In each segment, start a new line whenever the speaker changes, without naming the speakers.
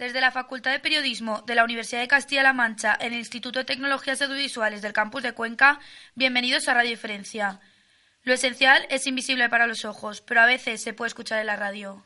Desde la Facultad de Periodismo de la Universidad de Castilla-La Mancha en el Instituto de Tecnologías Audiovisuales del Campus de Cuenca, bienvenidos a Radio Diferencia. Lo esencial es invisible para los ojos, pero a veces se puede escuchar en la radio.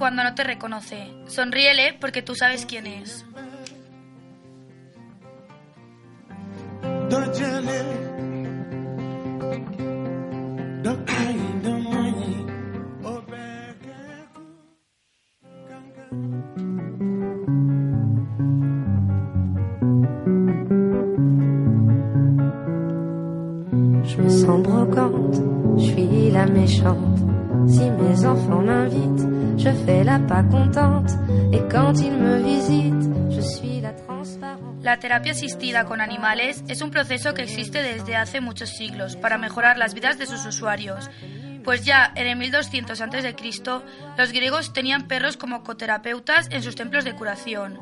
Cuando no te reconoce. Sonríele porque tú sabes quién es.
La
terapia asistida con animales es un proceso que existe desde hace muchos siglos para mejorar las vidas de sus usuarios. Pues ya en el 1200 a.C., los griegos tenían perros como coterapeutas en sus templos de curación.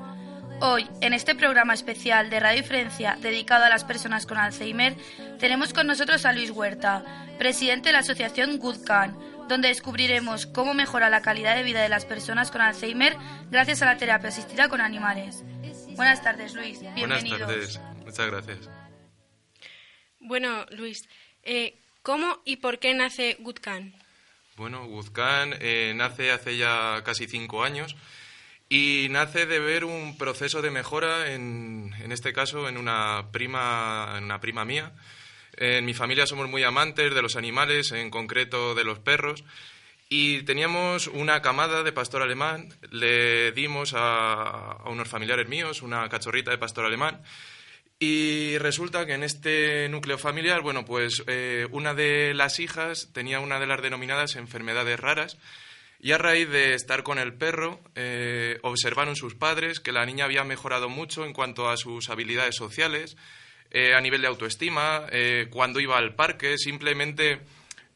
Hoy, en este programa especial de Radio Diferencia dedicado a las personas con Alzheimer, tenemos con nosotros a Luis Huerta, presidente de la asociación GoodCan, donde descubriremos cómo mejora la calidad de vida de las personas con Alzheimer gracias a la terapia asistida con animales. Buenas tardes, Luis. Bienvenido.
Buenas tardes. Muchas gracias.
Bueno, Luis, eh, ¿cómo y por qué nace GoodCan?
Bueno, GoodCan eh, nace hace ya casi cinco años y nace de ver un proceso de mejora, en, en este caso, en una prima, en una prima mía, en mi familia somos muy amantes de los animales, en concreto de los perros, y teníamos una camada de pastor alemán. Le dimos a, unos familiares míos una cachorrita de pastor alemán. Y resulta que en este núcleo familiar, bueno, pues eh, una de las hijas tenía una de las denominadas enfermedades raras. Y a raíz de estar con el perro, eh, observaron sus padres que la niña había mejorado mucho en cuanto a sus habilidades sociales, eh, a nivel de autoestima, eh, cuando iba al parque, simplemente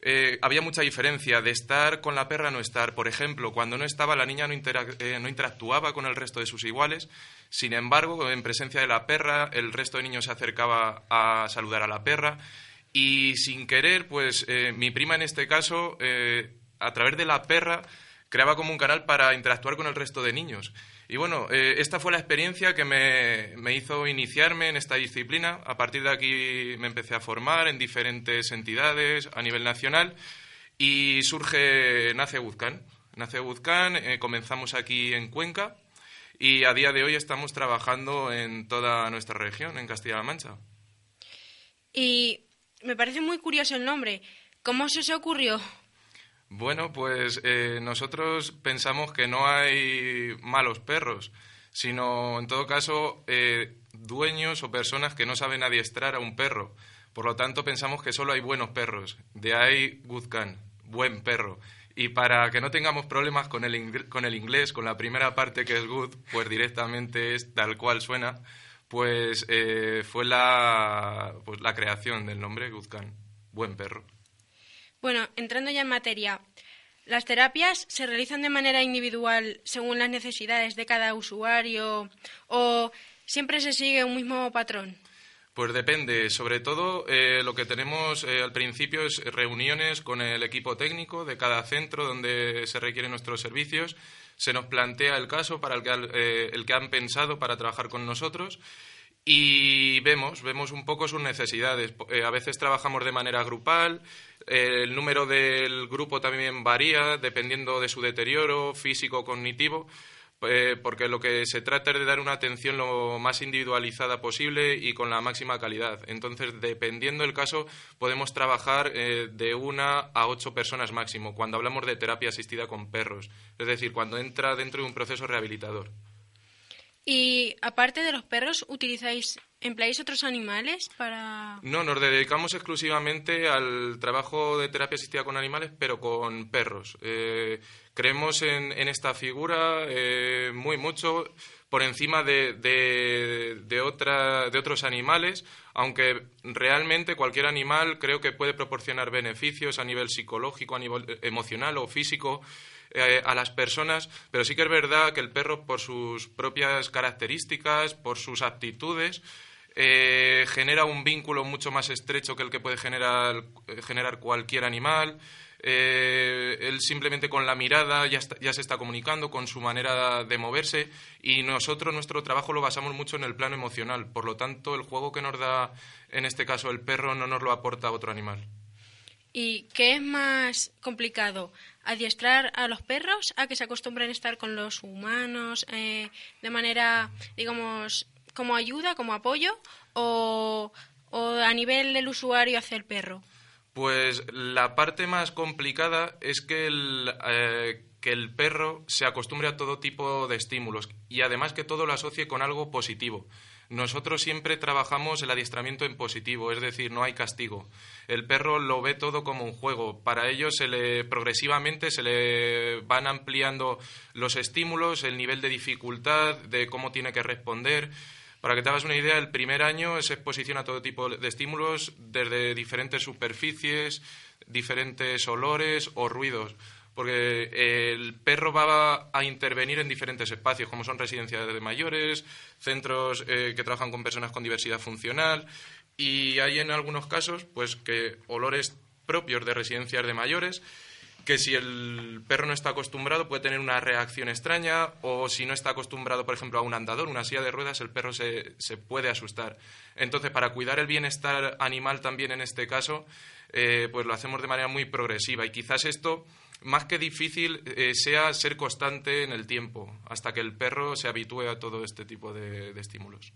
eh, había mucha diferencia de estar con la perra a no estar. Por ejemplo, cuando no estaba, la niña no, no interactuaba con el resto de sus iguales. Sin embargo, en presencia de la perra, el resto de niños se acercaba a saludar a la perra. Y sin querer, pues mi prima en este caso, a través de la perra, creaba como un canal para interactuar con el resto de niños. Y bueno, eh, esta fue la experiencia que me, hizo iniciarme en esta disciplina. A partir de aquí me empecé a formar en diferentes entidades a nivel nacional y surge Nace Buzcán. Nace Buzcán, eh, comenzamos aquí en Cuenca y a día de hoy estamos trabajando en toda nuestra región, en Castilla-La Mancha.
Y me parece muy curioso el nombre. ¿Cómo se os ocurrió?
Bueno, pues eh, nosotros pensamos que no hay malos perros, sino en todo caso eh, dueños o personas que no saben adiestrar a un perro. Por lo tanto, pensamos que solo hay buenos perros. De ahí good can, buen perro. Y para que no tengamos problemas con el, con el inglés, con la primera parte que es good, pues directamente es tal cual suena, pues eh, fue la, pues la creación del nombre good can, buen perro.
Bueno, entrando ya en materia, ¿las terapias se realizan de manera individual según las necesidades de cada usuario o siempre se sigue un mismo patrón?
Pues depende. Sobre todo, eh, lo que tenemos eh, al principio es reuniones con el equipo técnico de cada centro donde se requieren nuestros servicios. Se nos plantea el caso para el que, eh, el que han pensado para trabajar con nosotros y vemos, vemos un poco sus necesidades. a veces trabajamos de manera grupal, el número del grupo también varía dependiendo de su deterioro físico o cognitivo, eh, porque lo que se trata es de dar una atención lo más individualizada posible y con la máxima calidad. Entonces, dependiendo del caso, podemos trabajar eh, de una a ocho personas máximo cuando hablamos de terapia asistida con perros, es decir, cuando entra dentro de un proceso rehabilitador.
Y aparte de los perros, ¿utilizáis, empleáis otros animales para...?
No, nos dedicamos exclusivamente al trabajo de terapia asistida con animales, pero con perros. Eh, creemos en, esta figura eh, muy mucho por encima de, de, otra, de otros animales, aunque realmente cualquier animal creo que puede proporcionar beneficios a nivel psicológico, a nivel emocional o físico eh, a las personas, pero sí que es verdad que el perro, por sus propias características, por sus aptitudes, eh, genera un vínculo mucho más estrecho que el que puede generar, eh, generar cualquier animal. él simplemente con la mirada ya, ya, se está comunicando con su manera de moverse y nosotros nuestro trabajo lo basamos mucho en el plano emocional. Por lo tanto, el juego que nos da en este caso el perro no nos lo aporta otro animal.
¿Y qué es más complicado? ¿Adiestrar a los perros a que se acostumbren a estar con los humanos eh, de manera, digamos, como ayuda, como apoyo? ¿O, a nivel del usuario hacia el perro?
Pues la parte más complicada es que el, eh, que el perro se acostumbre a todo tipo de estímulos y además que todo lo asocie con algo positivo. Nosotros siempre trabajamos el adiestramiento en positivo, es decir, no hay castigo. El perro lo ve todo como un juego. Para ello se le progresivamente se le van ampliando los estímulos, el nivel de dificultad, de cómo tiene que responder. Para que te hagas una idea, el primer año se exposición a todo tipo de estímulos, desde diferentes superficies, diferentes olores o ruidos porque el perro va a intervenir en diferentes espacios, como son residencias de mayores, centros eh, que trabajan con personas con diversidad funcional, y hay en algunos casos, pues, que olores propios de residencias de mayores, que si el perro no está acostumbrado puede tener una reacción extraña, o si no está acostumbrado, por ejemplo, a un andador, una silla de ruedas, el perro se, se puede asustar. Entonces, para cuidar el bienestar animal también en este caso, eh, pues lo hacemos de manera muy progresiva, y quizás esto más que difícil eh, sea ser constante en el tiempo, hasta que el perro se habitúe a todo este tipo de, estímulos.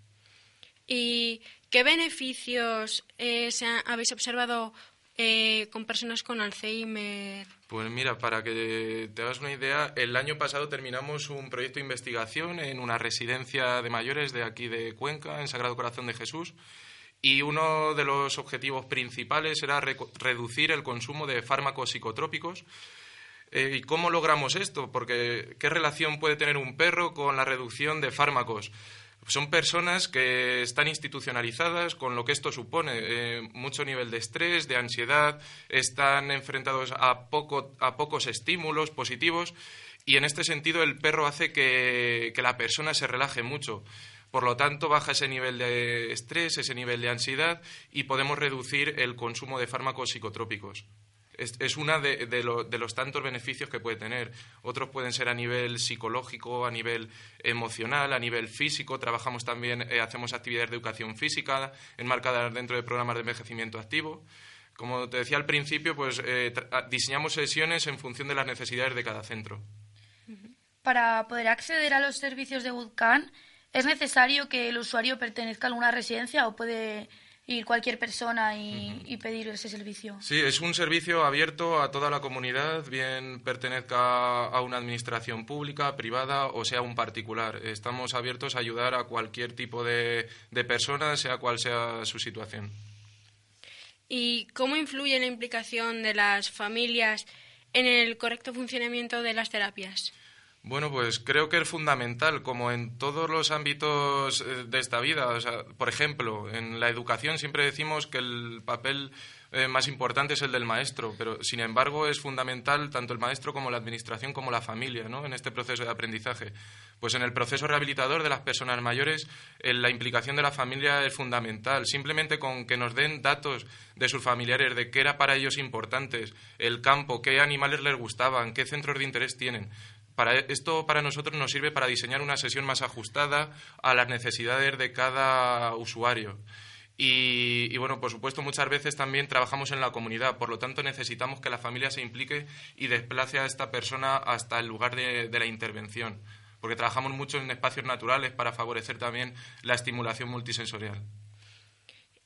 ¿Y qué beneficios eh, habéis observado eh, con personas con Alzheimer?
Pues mira, para que te hagas una idea, el año pasado terminamos un proyecto de investigación en una residencia de mayores de aquí de Cuenca, en Sagrado Corazón de Jesús, y uno de los objetivos principales era reducir el consumo de fármacos psicotrópicos eh, ¿Y cómo logramos esto? Porque ¿qué relación puede tener un perro con la reducción de fármacos? Son personas que están institucionalizadas con lo que esto supone, eh, mucho nivel de estrés, de ansiedad, están enfrentados a, poco, a pocos estímulos positivos y en este sentido el perro hace que, que la persona se relaje mucho. Por lo tanto, baja ese nivel de estrés, ese nivel de ansiedad y podemos reducir el consumo de fármacos psicotrópicos es, es una de, los tantos beneficios que puede tener. Otros pueden ser a nivel psicológico, a nivel emocional, a nivel físico. Trabajamos también, eh, hacemos actividades de educación física enmarcadas dentro de programas de envejecimiento activo. Como te decía al principio, pues eh, diseñamos sesiones en función de las necesidades de cada centro.
Para poder acceder a los servicios de Woodcan, ¿es necesario que el usuario pertenezca a alguna residencia o puede ir cualquier persona y, pedir ese servicio.
Sí, es un servicio abierto a toda la comunidad, bien pertenezca a una administración pública, privada o sea un particular. Estamos abiertos a ayudar a cualquier tipo de, de persona, sea cual sea su situación.
¿Y cómo influye la implicación de las familias en el correcto funcionamiento de las terapias?
Bueno, pues creo que es fundamental, como en todos los ámbitos eh, de esta vida. O sea, por ejemplo, en la educación siempre decimos que el papel eh, más importante es el del maestro, pero sin embargo es fundamental tanto el maestro como la administración como la familia ¿no? en este proceso de aprendizaje. Pues en el proceso rehabilitador de las personas mayores eh, la implicación de la familia es fundamental. Simplemente con que nos den datos de sus familiares, de qué era para ellos importantes, el campo, qué animales les gustaban, qué centros de interés tienen esto para nosotros nos sirve para diseñar una sesión más ajustada a las necesidades de cada usuario. Y, bueno, por supuesto, muchas veces también trabajamos en la comunidad, por lo tanto necesitamos que la familia se implique y desplace a esta persona hasta el lugar de, la intervención, porque trabajamos mucho en espacios naturales para favorecer también la estimulación multisensorial.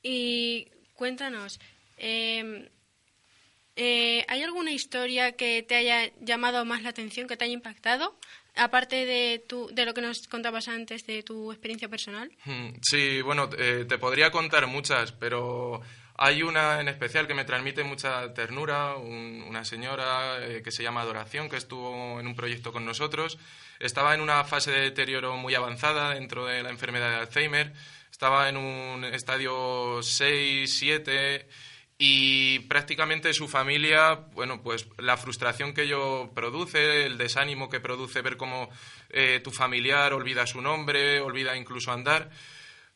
Y cuéntanos, em, eh, ¿Hay alguna historia que te haya llamado más la atención, que te haya impactado aparte de, tu, de lo que nos contabas antes de tu experiencia personal?
Hmm, sí, bueno, eh, te podría contar muchas, pero hay una en especial que me transmite mucha ternura, una señora eh, que se llama Adoración, que estuvo en un proyecto con nosotros. Estaba en una fase de deterioro muy avanzada dentro de la enfermedad de Alzheimer. Estaba en un estadio 6, 7 y prácticamente su familia, bueno, pues la frustración que ello produce, el desánimo que produce ver cómo eh, tu familiar olvida su nombre, olvida incluso andar,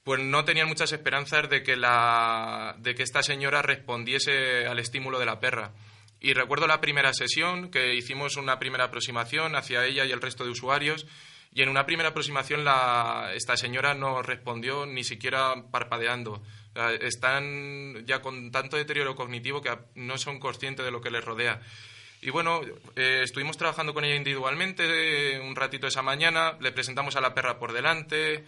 pues no tenían muchas esperanzas de que, la, de que esta señora respondiese al estímulo de la perra. Y recuerdo la primera sesión, que hicimos una primera aproximación hacia ella y el resto de usuarios, y en una primera aproximación esta señora no respondió ni siquiera parpadeando. Están ya con tanto deterioro cognitivo que no son conscientes de lo que les rodea. Y bueno, eh, estuvimos trabajando con ella individualmente un ratito esa mañana, le presentamos a la perra por delante,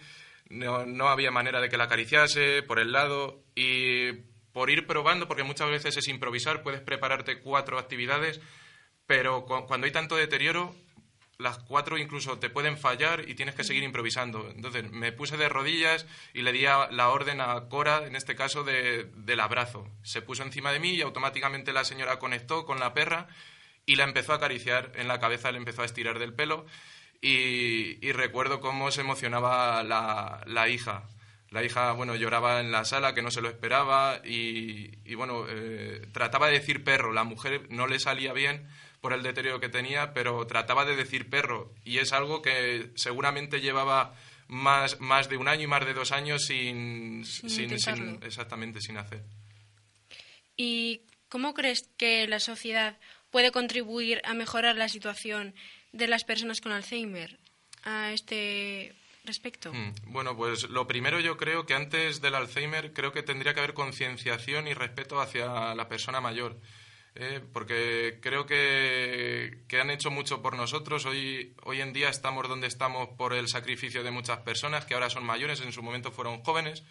no, no había manera de que la acariciase por el lado y por ir probando, porque muchas veces es improvisar, puedes prepararte cuatro actividades, pero cuando hay tanto deterioro, las cuatro incluso te pueden fallar y tienes que seguir improvisando. Entonces me puse de rodillas y le di la orden a Cora, en este caso, de, del abrazo. Se puso encima de mí y automáticamente la señora conectó con la perra y la empezó a acariciar en la cabeza, le empezó a estirar del pelo y, recuerdo cómo se emocionaba la, hija. La hija, bueno, lloraba en la sala, que no se lo esperaba, y, bueno, eh, trataba de decir perro. La mujer no le salía bien por el deterioro que tenía, pero trataba de decir perro. Y es algo que seguramente llevaba más, más de un año y más de dos años sin, sin, exactamente, sin hacer.
¿Y cómo crees que la sociedad puede contribuir a mejorar la situación de las personas con Alzheimer a este respecto?
Mm, bueno, pues lo primero yo creo que antes del Alzheimer creo que tendría que haber concienciación y respeto hacia la persona mayor. Eh, porque creo que, que, han hecho mucho por nosotros. Hoy, hoy en día estamos donde estamos por el sacrificio de muchas personas que ahora son mayores, en su momento fueron jóvenes.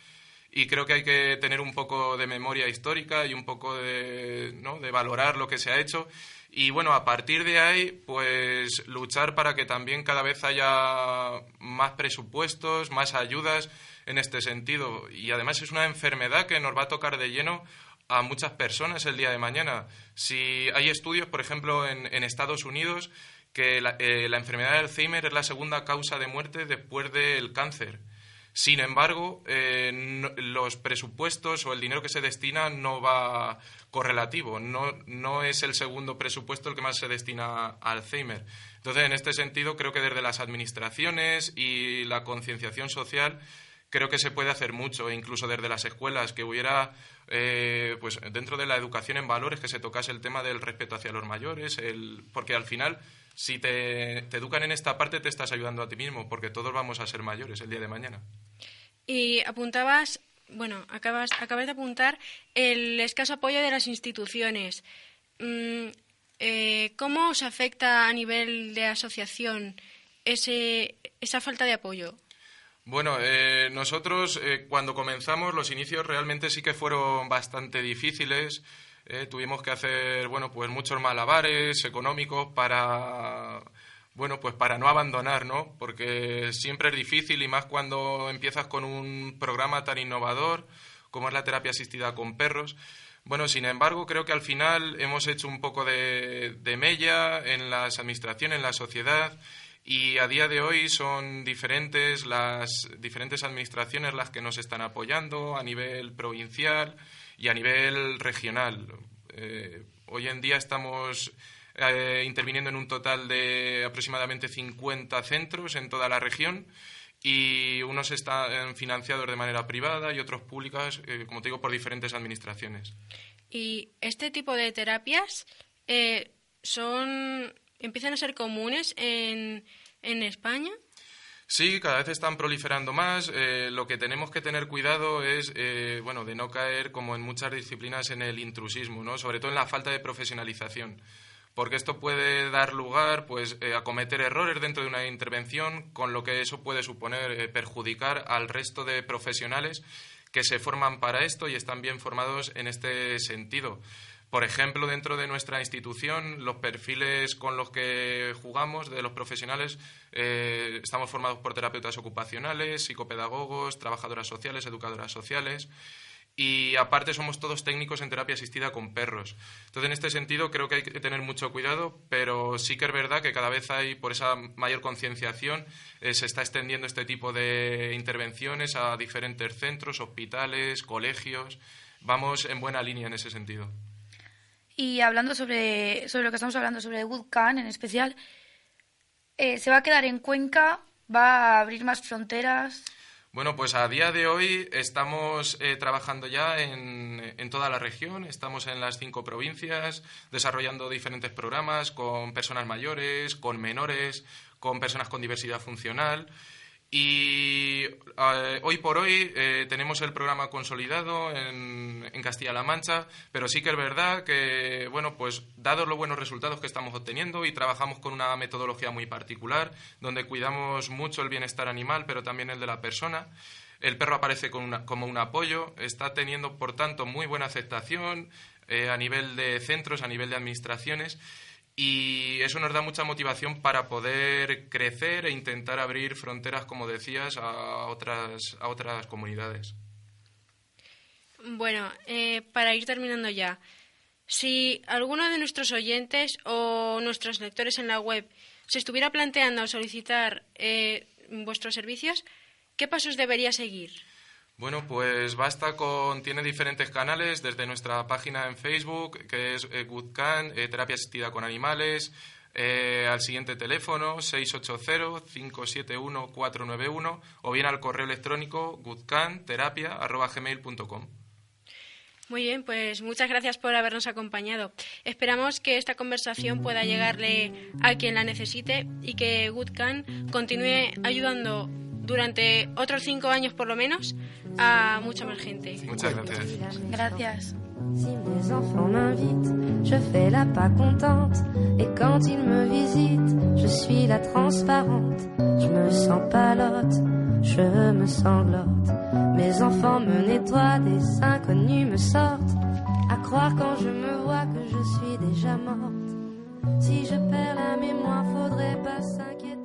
Y creo que hay que tener un poco de memoria histórica y un poco de, ¿no? de valorar lo que se ha hecho y bueno, a partir de ahí, pues luchar para que también cada vez haya más presupuestos, más ayudas en este sentido. Y además es una enfermedad que nos va a tocar de lleno a muchas personas el día de mañana. Si hay estudios, por ejemplo, en, Estados Unidos, que la, eh, la enfermedad de Alzheimer es la segunda causa de muerte después del cáncer. Sin embargo, eh, los presupuestos o el dinero que se destina no va correlativo, no, no es el segundo presupuesto el que más se destina a Alzheimer. Entonces, en este sentido, creo que desde las administraciones y la concienciación social, creo que se puede hacer mucho, incluso desde las escuelas, que hubiera, eh, pues dentro de la educación en valores, que se tocase el tema del respeto hacia los mayores, el, porque al final si te, educan en esta parte, te estás ayudando a ti mismo, porque todos vamos a ser mayores el día de mañana.
Y apuntabas, bueno, acabas, acabas de apuntar el escaso apoyo de las instituciones. Mm, eh, ¿Cómo os afecta a nivel de asociación ese, esa falta de apoyo?
Bueno, eh, nosotros eh, cuando comenzamos los inicios realmente sí que fueron bastante difíciles. Eh, tuvimos que hacer, bueno, pues muchos malabares económicos para, bueno, pues para no abandonar, ¿no? Porque siempre es difícil y más cuando empiezas con un programa tan innovador como es la terapia asistida con perros. Bueno, sin embargo, creo que al final hemos hecho un poco de, de mella en las administraciones, en la sociedad, y a día de hoy son diferentes las diferentes administraciones las que nos están apoyando a nivel provincial y a nivel regional. Eh, hoy en día estamos eh, interviniendo en un total de aproximadamente 50 centros en toda la región y unos están financiados de manera privada y otros públicas, eh, como te digo, por diferentes administraciones.
¿Y este tipo de terapias son empiezan a ser comunes en, en España?
Sí, cada vez están proliferando más. Eh, lo que tenemos que tener cuidado es, eh, bueno, de no caer como en muchas disciplinas en el intrusismo, ¿no? Sobre todo en la falta de profesionalización, porque esto puede dar lugar, pues, eh, a cometer errores dentro de una intervención, con lo que eso puede suponer perjudicar al resto de profesionales que se forman para esto y están bien formados en este sentido. Por ejemplo, dentro de nuestra institución, los perfiles con los que jugamos de los profesionales eh, estamos formados por terapeutas ocupacionales, psicopedagogos, trabajadoras sociales, educadoras sociales y aparte somos todos técnicos en terapia asistida con perros. Entonces, en este sentido, creo que hay que tener mucho cuidado, pero sí que es verdad que cada vez hay, por esa mayor concienciación, eh, se está extendiendo este tipo de intervenciones a diferentes centros, hospitales, colegios. Vamos en buena línea en ese sentido.
Y hablando sobre, sobre lo que estamos hablando, sobre Woodcan en especial, eh, ¿se va a quedar en Cuenca? ¿Va a abrir más fronteras?
Bueno, pues a día de hoy estamos eh, trabajando ya en, en, toda la región, estamos en las cinco provincias, desarrollando diferentes programas con personas mayores, con menores, con personas con diversidad funcional. Y eh, hoy por hoy eh, tenemos el programa consolidado en, Castilla-La Mancha, pero sí que es verdad que, bueno, pues dados los buenos resultados que estamos obteniendo y trabajamos con una metodología muy particular, donde cuidamos mucho el bienestar animal, pero también el de la persona, el perro aparece como un apoyo, está teniendo, por tanto, muy buena aceptación eh, a nivel de centros, a nivel de administraciones y eso nos da mucha motivación para poder crecer e intentar abrir fronteras, como decías, a otras, a otras comunidades.
Bueno, eh, para ir terminando ya, si alguno de nuestros oyentes o nuestros lectores en la web se estuviera planteando solicitar eh, vuestros servicios, ¿qué pasos debería seguir?
Bueno, pues basta con. Tiene diferentes canales, desde nuestra página en Facebook, que es eh, Goodcan, eh, Terapia Asistida con Animales, eh, al siguiente teléfono, 680-571-491, o bien al correo electrónico goodcanterapia.gmail.com.
Muy bien, pues muchas gracias por habernos acompañado. Esperamos que esta conversación pueda llegarle a quien la necesite y que Goodcan continúe ayudando durante otros cinco años por lo menos a mucha más gente.
Muchas gracias.
Gracias.
Si mes enfants m'invitent, je fais la pas contente. Et quand ils me visitent, je suis la transparente. Je me sens palote, je me sanglote. Mes enfants me nettoient, des inconnus me sortent. À croire quand je me vois que je suis déjà morte. Si je perds la mémoire, faudrait pas s'inquiéter.